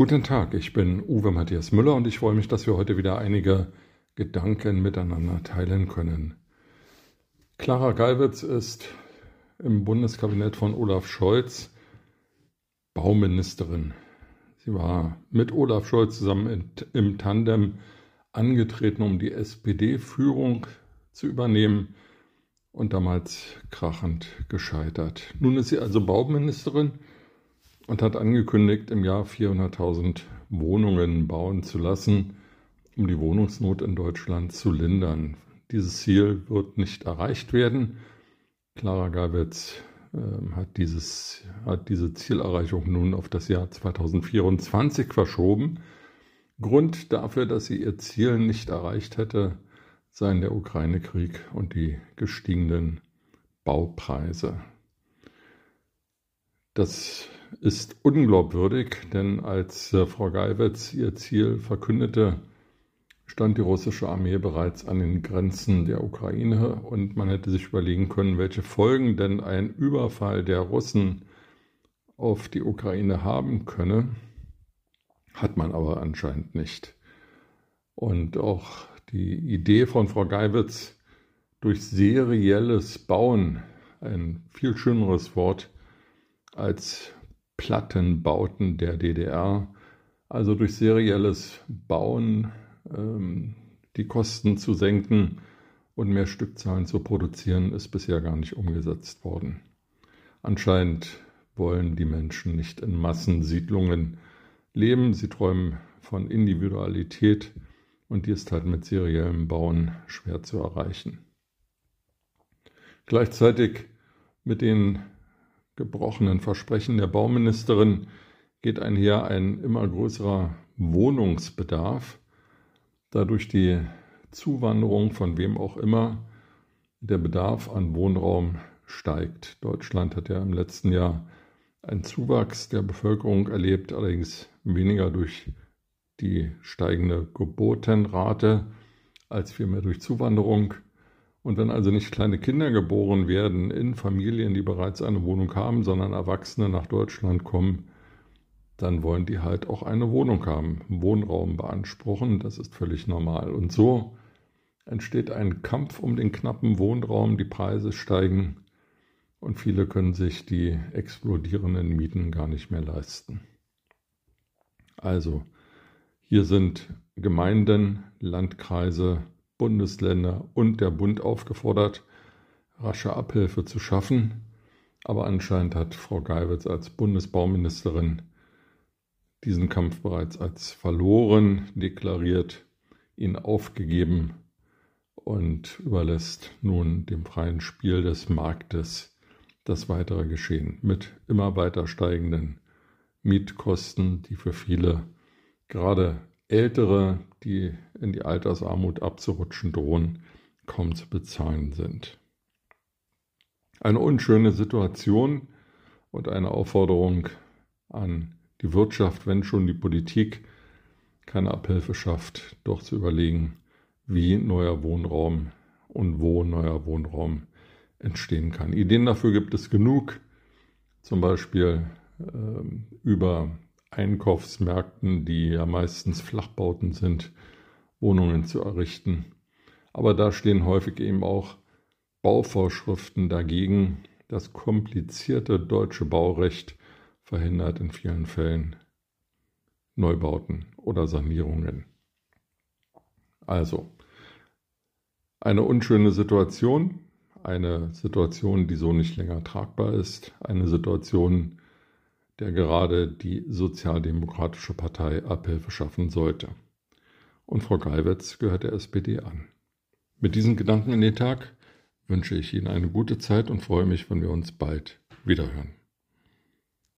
Guten Tag, ich bin Uwe Matthias Müller und ich freue mich, dass wir heute wieder einige Gedanken miteinander teilen können. Clara Geiwitz ist im Bundeskabinett von Olaf Scholz Bauministerin. Sie war mit Olaf Scholz zusammen im Tandem angetreten, um die SPD-Führung zu übernehmen und damals krachend gescheitert. Nun ist sie also Bauministerin und hat angekündigt, im Jahr 400.000 Wohnungen bauen zu lassen, um die Wohnungsnot in Deutschland zu lindern. Dieses Ziel wird nicht erreicht werden. Clara Gabitz äh, hat, dieses, hat diese Zielerreichung nun auf das Jahr 2024 verschoben. Grund dafür, dass sie ihr Ziel nicht erreicht hätte, seien der Ukraine-Krieg und die gestiegenen Baupreise. Das ist unglaubwürdig, denn als äh, Frau Geiwitz ihr Ziel verkündete, stand die russische Armee bereits an den Grenzen der Ukraine und man hätte sich überlegen können, welche Folgen denn ein Überfall der Russen auf die Ukraine haben könne, hat man aber anscheinend nicht. Und auch die Idee von Frau Geiwitz durch serielles Bauen, ein viel schöneres Wort als Plattenbauten der DDR, also durch serielles Bauen ähm, die Kosten zu senken und mehr Stückzahlen zu produzieren, ist bisher gar nicht umgesetzt worden. Anscheinend wollen die Menschen nicht in Massensiedlungen leben, sie träumen von Individualität und die ist halt mit seriellem Bauen schwer zu erreichen. Gleichzeitig mit den gebrochenen Versprechen der Bauministerin geht einher ein immer größerer Wohnungsbedarf, da durch die Zuwanderung von wem auch immer der Bedarf an Wohnraum steigt. Deutschland hat ja im letzten Jahr einen Zuwachs der Bevölkerung erlebt, allerdings weniger durch die steigende Geburtenrate als vielmehr durch Zuwanderung. Und wenn also nicht kleine Kinder geboren werden in Familien, die bereits eine Wohnung haben, sondern Erwachsene nach Deutschland kommen, dann wollen die halt auch eine Wohnung haben, Wohnraum beanspruchen. Das ist völlig normal. Und so entsteht ein Kampf um den knappen Wohnraum, die Preise steigen und viele können sich die explodierenden Mieten gar nicht mehr leisten. Also, hier sind Gemeinden, Landkreise, Bundesländer und der Bund aufgefordert, rasche Abhilfe zu schaffen. Aber anscheinend hat Frau Geiwitz als Bundesbauministerin diesen Kampf bereits als verloren deklariert, ihn aufgegeben und überlässt nun dem freien Spiel des Marktes das weitere Geschehen mit immer weiter steigenden Mietkosten, die für viele gerade Ältere, die in die Altersarmut abzurutschen drohen, kaum zu bezahlen sind. Eine unschöne Situation und eine Aufforderung an die Wirtschaft, wenn schon die Politik keine Abhilfe schafft, doch zu überlegen, wie neuer Wohnraum und wo neuer Wohnraum entstehen kann. Ideen dafür gibt es genug, zum Beispiel äh, über Einkaufsmärkten, die ja meistens Flachbauten sind, Wohnungen zu errichten. Aber da stehen häufig eben auch Bauvorschriften dagegen. Das komplizierte deutsche Baurecht verhindert in vielen Fällen Neubauten oder Sanierungen. Also, eine unschöne Situation, eine Situation, die so nicht länger tragbar ist, eine Situation, der gerade die Sozialdemokratische Partei Abhilfe schaffen sollte. Und Frau Geiwitz gehört der SPD an. Mit diesen Gedanken in den Tag wünsche ich Ihnen eine gute Zeit und freue mich, wenn wir uns bald wiederhören.